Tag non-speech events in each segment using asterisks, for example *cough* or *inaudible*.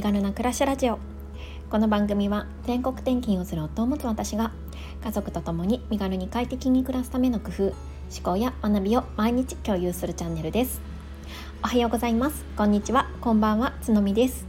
身軽な暮らしラジオ。この番組は全国転勤をする夫を持つ私が家族と共に身軽に快適に暮らすための工夫思考や学びを毎日共有するチャンネルです。おはようございます。こんにちは。こんばんは。つのみです。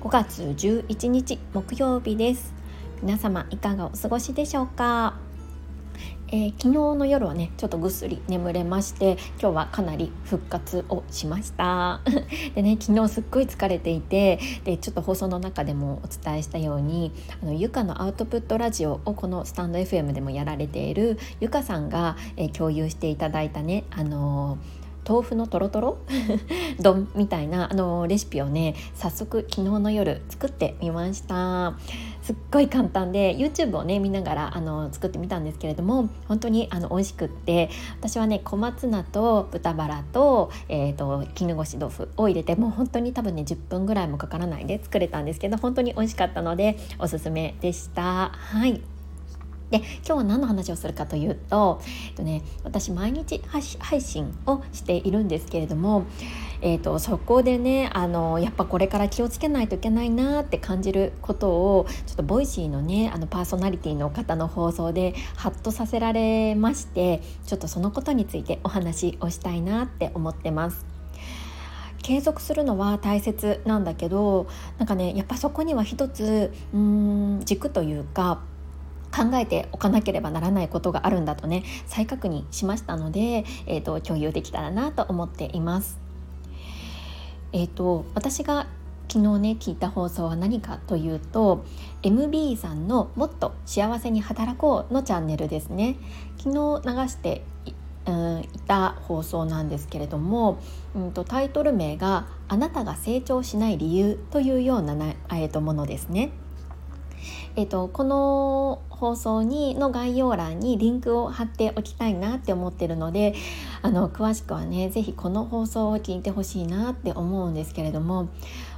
5月11日木曜日です。皆様いかがお過ごしでしょうか？えー、昨日の夜はねちょっとぐっすり眠れまして今日はかなり復活をしました。*laughs* でね昨日すっごい疲れていてでちょっと放送の中でもお伝えしたようにあのゆかのアウトプットラジオをこのスタンド FM でもやられているゆかさんが、えー、共有していただいたねあのー豆腐のとろとろ丼みたいなあのレシピをね早速昨日の夜作ってみました。すっごい簡単で YouTube をね見ながらあの作ってみたんですけれども本当にあの美味しくって私はね小松菜と豚バラと,、えーと、絹ごし豆腐を入れてもう本当に多分ね10分ぐらいもかからないで作れたんですけど本当に美味しかったのでおすすめでした。はい。で今日は何の話をするかというと,、えっとね、私毎日配信をしているんですけれども、えっと、そこでねあのやっぱこれから気をつけないといけないなって感じることをちょっとボイシーのねあのパーソナリティの方の放送でハッとさせられましてちょっとそのことについてお話をしたいなって思ってます。継続するのは大切なんだけどなんかねやっぱそこには一つうん軸というか考えておかなければならないことがあるんだとね再確認しましたので、えーと、共有できたらなと思っています。えーと、私が昨日ね聞いた放送は何かというと MB さんの「もっと幸せに働こう」のチャンネルですね昨日流してい,、うん、いた放送なんですけれども、うんと、タイトル名が「あなたが成長しない理由」というようなな、えー、とものですね。えーと、この放送にの概要欄にリンクを貼っておきたいなって思ってるのであの詳しくはね是非この放送を聞いてほしいなって思うんですけれども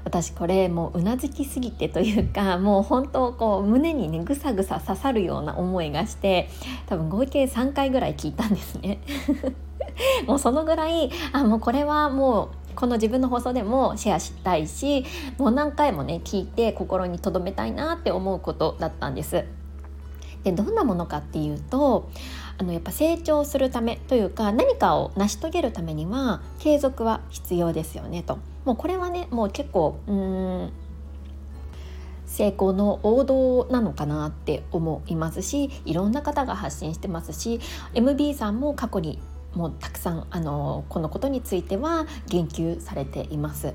私これもううなずきすぎてというか *laughs* もう本当こう胸にねぐさぐさ刺さるような思いがして多分合計3回ぐらい聞いたんですね。*laughs* もうそのぐらいあもうこれはもうこの自分の放送でもシェアしたいしもう何回もね聞いて心に留めたいなって思うことだったんです。でどんなものかっていうとあのやっぱ成長するためというか何かを成し遂げるためには継続は必要ですよねともうこれはねもう結構うん成功の王道なのかなって思いますしいろんな方が発信してますし MB さんも過去にもうたくさんあのこのことについては言及されています。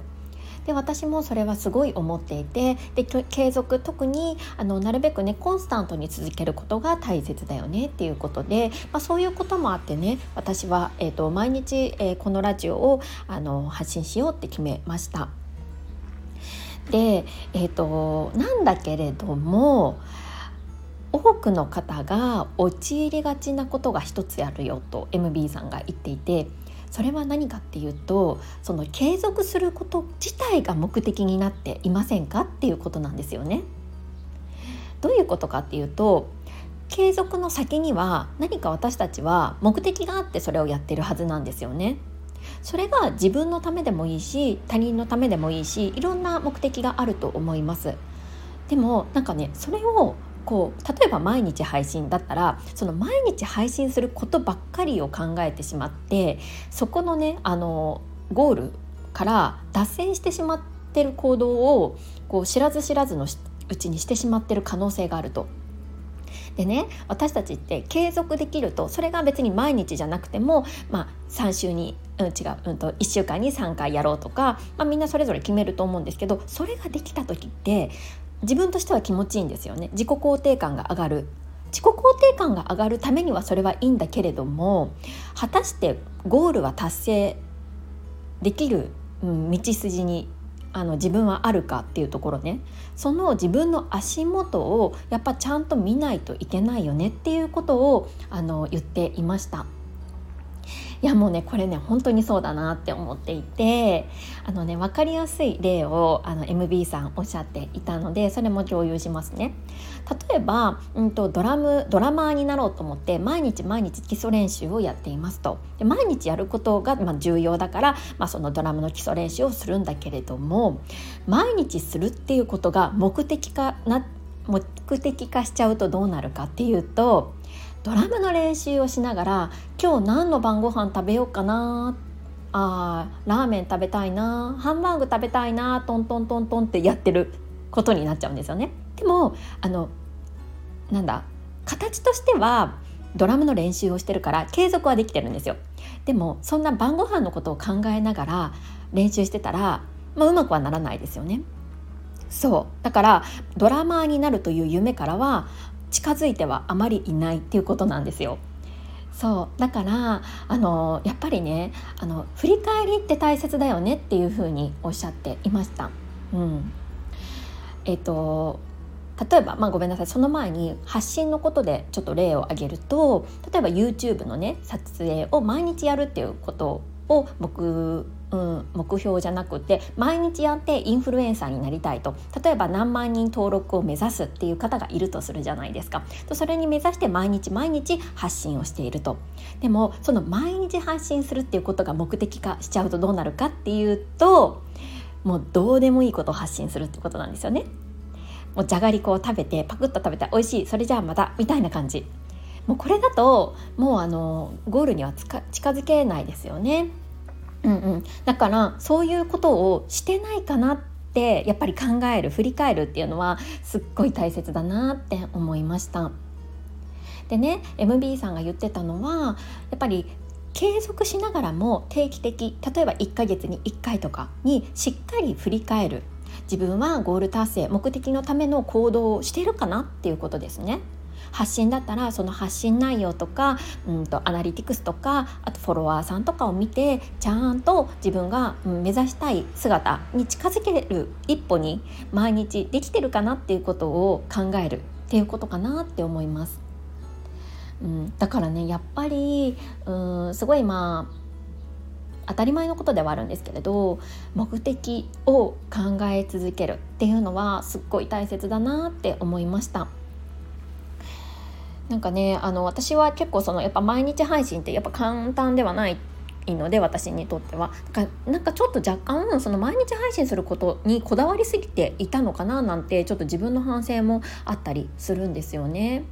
で私もそれはすごい思っていてで継続特にあのなるべくねコンスタントに続けることが大切だよねっていうことで、まあ、そういうこともあってね私は、えーと、毎日、えー、このラジオをあの発信しようって決めました。で、えーとなんだけれども多くの方が陥りがちなことが一つあるよと MB さんが言っていてそれは何かっていうとその継続すること自体が目的になっていませんかっていうことなんですよね。どういうことかっていうと継続の先には何か私たちは目的があってそれをやってるはずなんですよね。それが自分のためでもいいし他人のためでもいいしいろんな目的があると思います。でもなんかねそれをこう例えば毎日配信だったらその毎日配信することばっかりを考えてしまってそこのねあのゴールから脱線してしまってる行動をこう知らず知らずのうちにしてしまってる可能性があると。でね私たちって継続できるとそれが別に毎日じゃなくても、まあ、3週に、うん、違う、うんと、1週間に3回やろうとか、まあ、みんなそれぞれ決めると思うんですけどそれができた時って自分としては気持ちいいんですよね。自己肯定感が上がる。自己肯定感が上がるためにはそれはいいんだけれども果たしてゴールは達成できる、道筋にあの自分はあるかっていうところね。その自分の足元をやっぱちゃんと見ないといけないよねっていうことをあの言っていました。いやもうねこれね本当にそうだなって思っていてあのね分かりやすい例をあの MB さんおっしゃっていたのでそれも共有しますね。例えば、うんと、ドラムドラマーになろうと思って毎日毎日基礎練習をやっていますとで毎日やることが、まあ、重要だから、まあ、そのドラムの基礎練習をするんだけれども毎日するっていうことが目的化な目的化しちゃうとどうなるかっていうとドラムの練習をしながら今日何の晩ご飯食べようかなあーラーメン食べたいなハンバーグ食べたいなトントントントンってやってることになっちゃうんですよね。でもあのなんだ形としてはドラムの練習をしてるから継続はできてるんですよ。でもそんな晩ご飯のことを考えながら練習してたら、まあ、うまくはならないですよね。そうだからドラマーになるという夢からは近づいてはあまりいないっていうことなんですよ。そうだからあのやっぱりねあの振り返りって大切だよねっていうふうにおっしゃっていました。うん、えっ、と例えば、まあ、ごめんなさいその前に発信のことでちょっと例を挙げると例えば YouTube のね撮影を毎日やるっていうことを僕うん、目標じゃなくて毎日やってインフルエンサーになりたいと。例えば何万人登録を目指すっていう方がいるとするじゃないですか。それに目指して毎日毎日発信をしていると。でもその毎日発信するっていうことが目的化しちゃうとどうなるかっていうともうどうでもいいことを発信するってことなんですよね。もうじゃがりこを食べてパクッと食べて美味しいそれじゃあまたみたいな感じ。もうこれだともうあのゴールには近づけないですよねうんうん、だからそういうことをしてないかなってやっぱり考える振り返るっていうのはすっごい大切だなって思いました。でね MB さんが言ってたのはやっぱり継続しながらも定期的例えば1ヶ月に1回とかにしっかり振り返る自分はゴール達成目的のための行動をしてるかなっていうことですね。発信だったらその発信内容とかうんとアナリティクスとかあとフォロワーさんとかを見てちゃんと自分が目指したい姿に近づける一歩に毎日できてるかなっていうことを考えるっていうことかなって思います。うん、だからねやっぱりうんすごいまあ当たり前のことではあるんですけれど目的を考え続けるっていうのはすっごい大切だなって思いました。なんかねあの私は結構そのやっぱ毎日配信ってやっぱ簡単ではないので私にとってはなんかちょっと若干その毎日配信することにこだわりすぎていたのかななんてちょっと自分の反省もあったりするんですよね。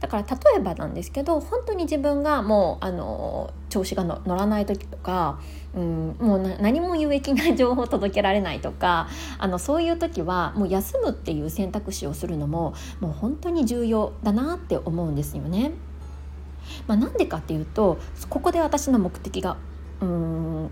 だから例えばなんですけど本当に自分がもうあの調子が乗らない時とか、うん、もう何も有益な情報を届けられないとかあのそういう時はもう休むっていう選択肢をするのももう本当に重要だなって思うんですよね。まあ、なんでかっていうとここで私の目的がうん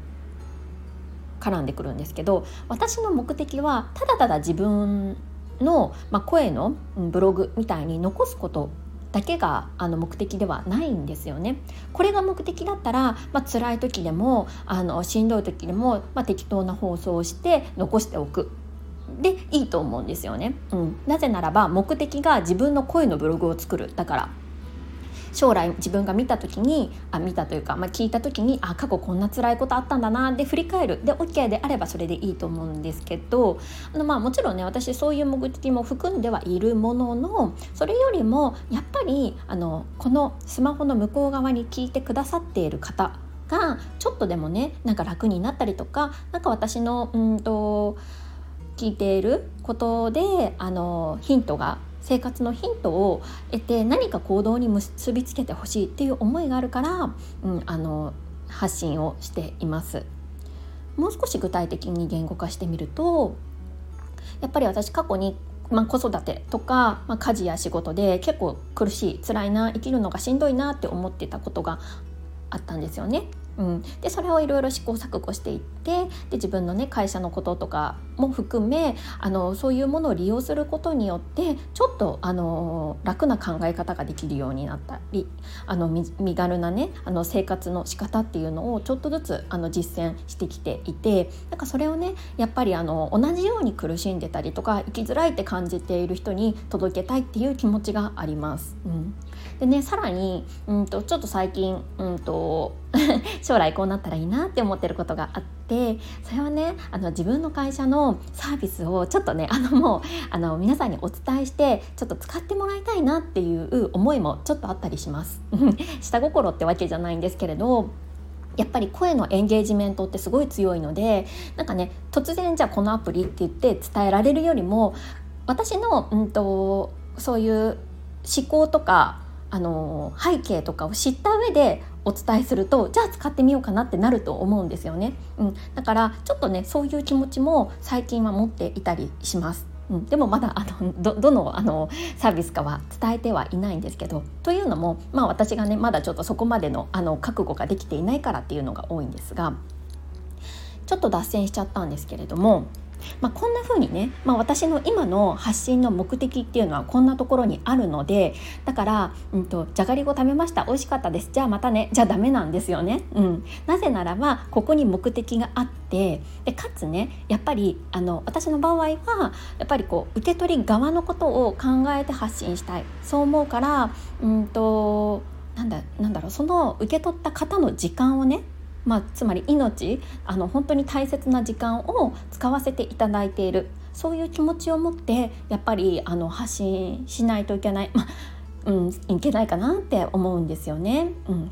絡んでくるんですけど私の目的はただただ自分の、まあ、声のブログみたいに残すことだけがあの目的ではないんですよね。これが目的だったら、まあ辛い時でもあのしんどい時でも、まあ、適当な放送をして残しておくでいいと思うんですよね。うん、なぜならば目的が自分の声のブログを作るだから将来自分が見た時にあ見たというか、まあ、聞いた時にあ過去こんな辛いことあったんだなで振り返る。で OK であればそれでいいと思うんですけどあの、まあ、もちろんね私そういう目的も含んではいるもののそれよりもやっぱりあのこのスマホの向こう側に聞いてくださっている方がちょっとでもねなんか楽になったりとか何か私のうんと聞いていることであのヒントが生活のヒントを得て何か行動に結びつけてほしいっていう思いがあるから、うん、あの発信をしています。もう少し具体的に言語化してみるとやっぱり私過去にまあ、子育てとか、まあ、家事や仕事で結構苦しい辛いな生きるのがしんどいなって思ってたことがあったんですよね。うん、でそれをいろいろ試行錯誤していってで自分のね会社のこととかも含めあのそういうものを利用することによってちょっとあの楽な考え方ができるようになったりあの身軽なねあの生活の仕方っていうのをちょっとずつあの実践してきていてなんかそれをねやっぱりあの同じように苦しんでたりとか生きづらいって感じている人に届けたいっていう気持ちがあります。うんでねさらにうんとちょっと最近うんと *laughs* 将来こうなったらいいなって思ってることがあってそれはねあの自分の会社のサービスをちょっとねあのもうあの皆さんにお伝えしてちょっと使ってもらいたいなっていう思いもちょっとあったりします。*laughs* 下心ってわけじゃないんですけれどやっぱり声のエンゲージメントってすごい強いのでなんかね突然じゃあこのアプリって言って伝えられるよりも私の、うんとそういう思考とかあの背景とかを知った上でお伝えするとじゃあ使ってみようかなってなると思うんですよね、うん、だからちょっとねそういう気持ちも最近は持っていたりします。うん、でもまだあのどどのあのサービスかは伝えてはいないんですけど。というのも、まあ、私がねまだちょっとそこまでのあの覚悟ができていないからっていうのが多いんですがちょっと脱線しちゃったんですけれどもまあ、こんな風にね、まあ、私の今の発信の目的っていうのはこんなところにあるのでだから、うんと、じゃがりこ食べました美味しかったですじゃあまたねじゃあダメなんですよね。うん、なぜならばここに目的があってでかつねやっぱりあの私の場合はやっぱりこう受け取り側のことを考えて発信したいそう思うからうんとなんだなんだろうその受け取った方の時間をねまあ、つまり命あの本当に大切な時間を使わせていただいている。そういう気持ちを持ってやっぱりあの発信しないといけない、まあうん、いけないかなって思うんですよね。うん。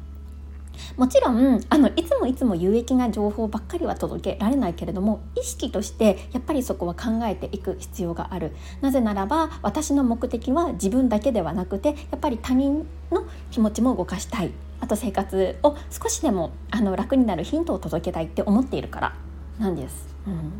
もちろんあのいつもいつも有益な情報ばっかりは届けられないけれども意識としてやっぱりそこは考えていく必要がある。なぜならば私の目的は自分だけではなくてやっぱり他人の気持ちも動かしたい。あと生活を少しでもあの楽になるヒントを届けたいって思っているからなんです。うん。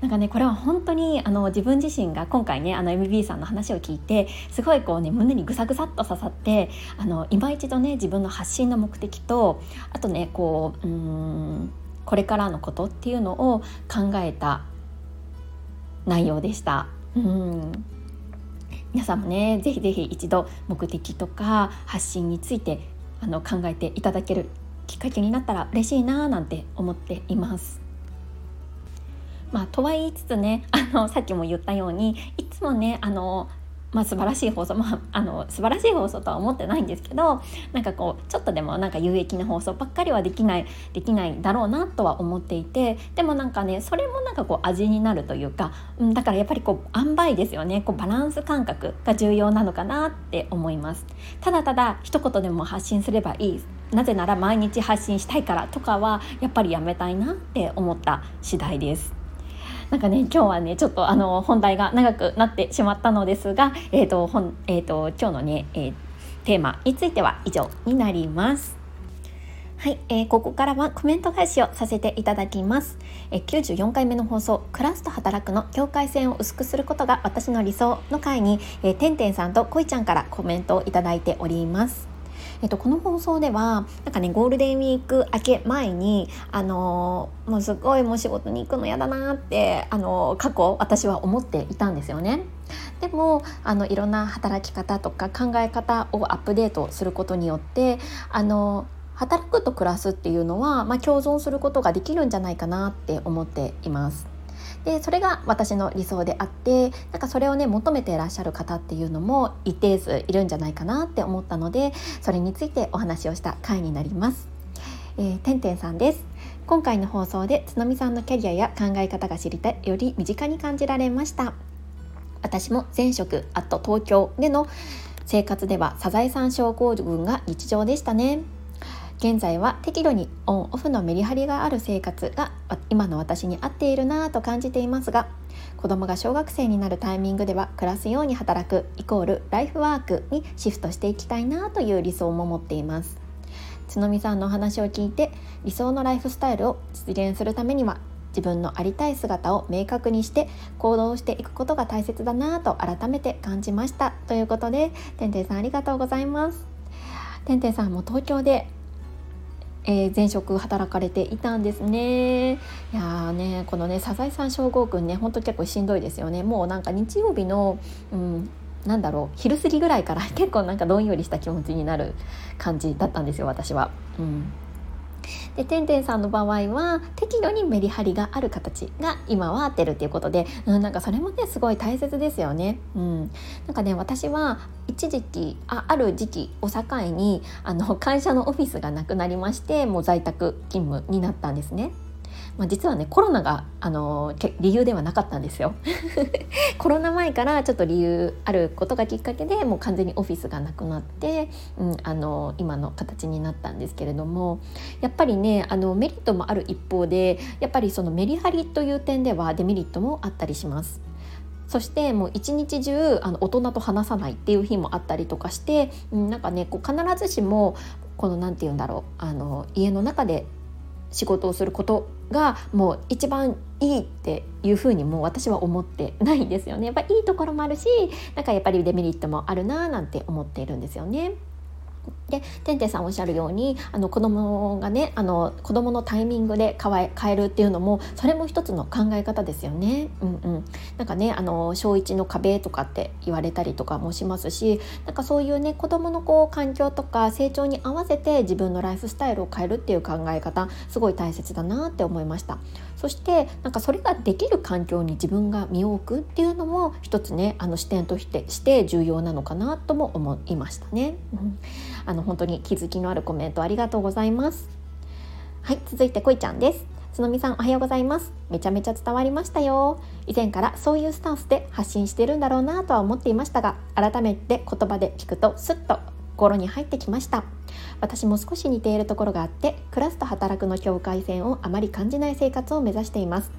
なんかねこれは本当にあの自分自身が今回ねあの MB さんの話を聞いてすごいこうね胸にぐさぐさっと刺さってあの今一度ね自分の発信の目的とあとねこううんこれからのことっていうのを考えた内容でした。うん皆さんもねぜひぜひ一度目的とか発信についてあの考えていただけるきっかけになったら嬉しいななんて思っています。まあ、とは言いつつねあのさっきも言ったようにいつもねあのまあ、素晴らしい放送、まあ、あの素晴らしい放送とは思ってないんですけどなんかこうちょっとでもなんか有益な放送ばっかりはできないできないだろうなとは思っていてでもなんかねそれもなんかこう味になるというか、うん、だからやっぱりこう塩梅ですよね。こうバランス感覚が重要なのかなって思います。ただただ一言でも発信すればいい。なぜなら毎日発信したいからとかはやっぱりやめたいなって思った次第です。なんかね今日はねちょっとあの本題が長くなってしまったのですが、えーと本えーと、今日のね、えー、テーマについては以上になります。はい、えー、ここからはコメント返しをさせていただきます。えー、94回目の放送、クラスと働くの境界線を薄くすることが私の理想の回に、えー、てんてんさんとこいちゃんからコメントをいただいております。えっと、この放送ではなんかねゴールデンウィーク明け前にあのもうすごいもう仕事に行くの嫌だなってあの過去私は思っていたんですよね。でもあのいろんな働き方とか考え方をアップデートすることによってあの働くと暮らすっていうのは、まあ、共存することができるんじゃないかなって思っています。でそれが私の理想であってなんかそれをね求めていらっしゃる方っていうのも一定数いるんじゃないかなって思ったのでそれについてお話をした回になります。えー、てんてんさんです。今回の放送でつのみさんのキャリアや考え方が知りたいより身近に感じられました。私も前職あと東京での生活ではサザエさん症候群が日常でしたね。現在は適度にオンオフのメリハリがある生活が今の私に合っているなぁと感じていますが子供が小学生になるタイミングでは暮らすように働くイコールライフワークにシフトしていきたいなという理想も持っています。角見さんのお話を聞いて理想のライフスタイルを実現するためには自分のありたい姿を明確にして行動していくことが大切だなと改めて感じました。ということでてんてんさんありがとうございます。てんてんさんも東京でえー、前職働かれていたんですね。いやねこのねサザエさん症候群ねほんと結構しんどいですよね。もうなんか日曜日の、うん、なんだろう昼過ぎぐらいから結構なんかどんよりした気持ちになる感じだったんですよ私は。うんでてんてんさんの場合は適度にメリハリがある形が今は合ってるっていうことで、うん、なんかそれもねすごい大切ですよね。うん、なんかね私は一時期あある時期を境にあの会社のオフィスがなくなりましてもう在宅勤務になったんですね。まあ、実はねコロナがあの理由ではなかったんですよ *laughs* コロナ前からちょっと理由あることがきっかけでもう完全にオフィスがなくなって、うん、あの今の形になったんですけれどもやっぱりねあのメリットもある一方でやっぱりそのメリハリという点ではデメリットもあったりします。そしてもう一日中あの大人と話さないっていう日もあったりとかして、うん、なんかねこう必ずしもこの何て言うんだろうあの家の中で仕事をすることがもう一番いいっていうふうにもう私は思ってないんですよね。やっぱいいところもあるしなんかやっぱりデメリットもあるななんて思っているんですよね。でてんてんさんおっしゃるようにあの子供がねあの子供のタイミングで変え変えるっていうのもそれも一つの考え方ですよね。うんうん、なんかねあの小1の壁とかって言われたりとかもしますしなんかそういうね子供のこう環境とか成長に合わせて自分のライフスタイルを変えるっていう考え方すごい大切だなって思いました。そしてなんかそれができる環境に自分が身を置くっていうのも一つねあの視点としてして重要なのかなとも思いましたね。うんあの本当に気づきのあるコメントありがとうございます。はい続いてこいちゃんです。つのみさんおはようございます。めちゃめちゃ伝わりましたよ。以前からそういうスタンスで発信してるんだろうなとは思っていましたが改めて言葉で聞くとスッと心に入ってきました。私も少し似ているところがあってクラスと働くの境界線をあまり感じない生活を目指しています。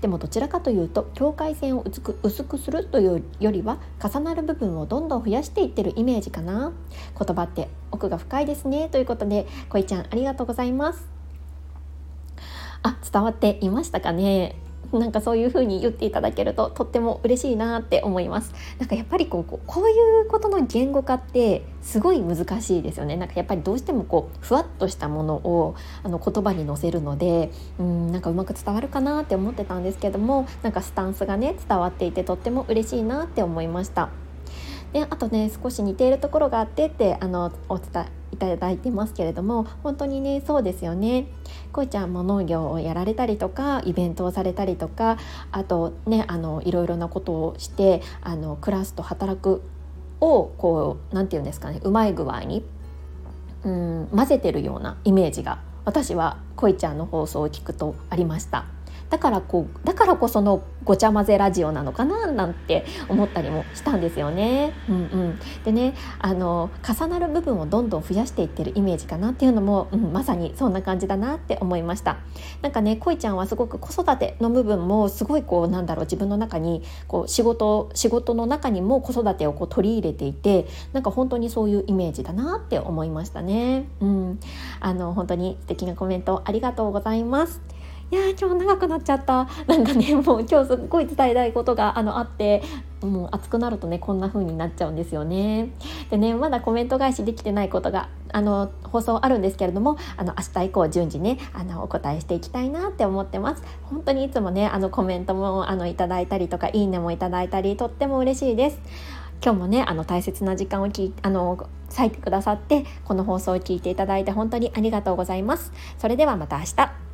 でもどちらかというと境界線を薄く薄くするというよりは重なる部分をどんどん増やしていってるイメージかな。言葉って奥が深いですね。ということでこいちゃんありがとうございます。あ伝わっていましたかね。なんかそういう風に言っていただけるととっても嬉しいなって思います。なんかやっぱりこうこうこういうことの言語化ってすごい難しいですよね。なんかやっぱりどうしてもこうふわっとしたものをあの言葉に載せるのでうんなんかうまく伝わるかなって思ってたんですけどもなんかスタンスがね伝わっていてとっても嬉しいなって思いました。であとね少し似ているところがあってってあのお伝えいただいてますけれども本当にねそうですよねこいちゃんも農業をやられたりとかイベントをされたりとかあとねあのいろいろなことをしてあのクラスと働くをこう何て言うんですかねうまい具合にうん混ぜてるようなイメージが私はこいちゃんの放送を聞くとありました。だからこうだからこそのごちゃ混ぜラジオなのかななんて思ったりもしたんですよね。うんうん、でねあの重なる部分をどんどん増やしていってるイメージかなっていうのも、うん、まさにそんな感じだなって思いました。なんかねこいちゃんはすごく子育ての部分もすごいこうなんだろう自分の中にこう仕事仕事の中にも子育てをこう取り入れていてなんか本当にそういうイメージだなって思いましたね。うん、あの本当に素敵なコメントありがとうございます。いや今日長くなっちゃったなんかね *laughs* もう今日すっごい伝えたいことがあのあってもう熱くなるとねこんな風になっちゃうんですよね。でねまだコメント返しできてないことがあの放送あるんですけれどもあの明日以降順次ねあのお答えしていきたいなって思ってます。本当にいつもねあのコメントもあのいただいたりとかいいねもいただいたりとっても嬉しいです。今日もねあの大切な時間をきあの割いてくださってこの放送を聞いていただいて本当にありがとうございます。それではまた明日。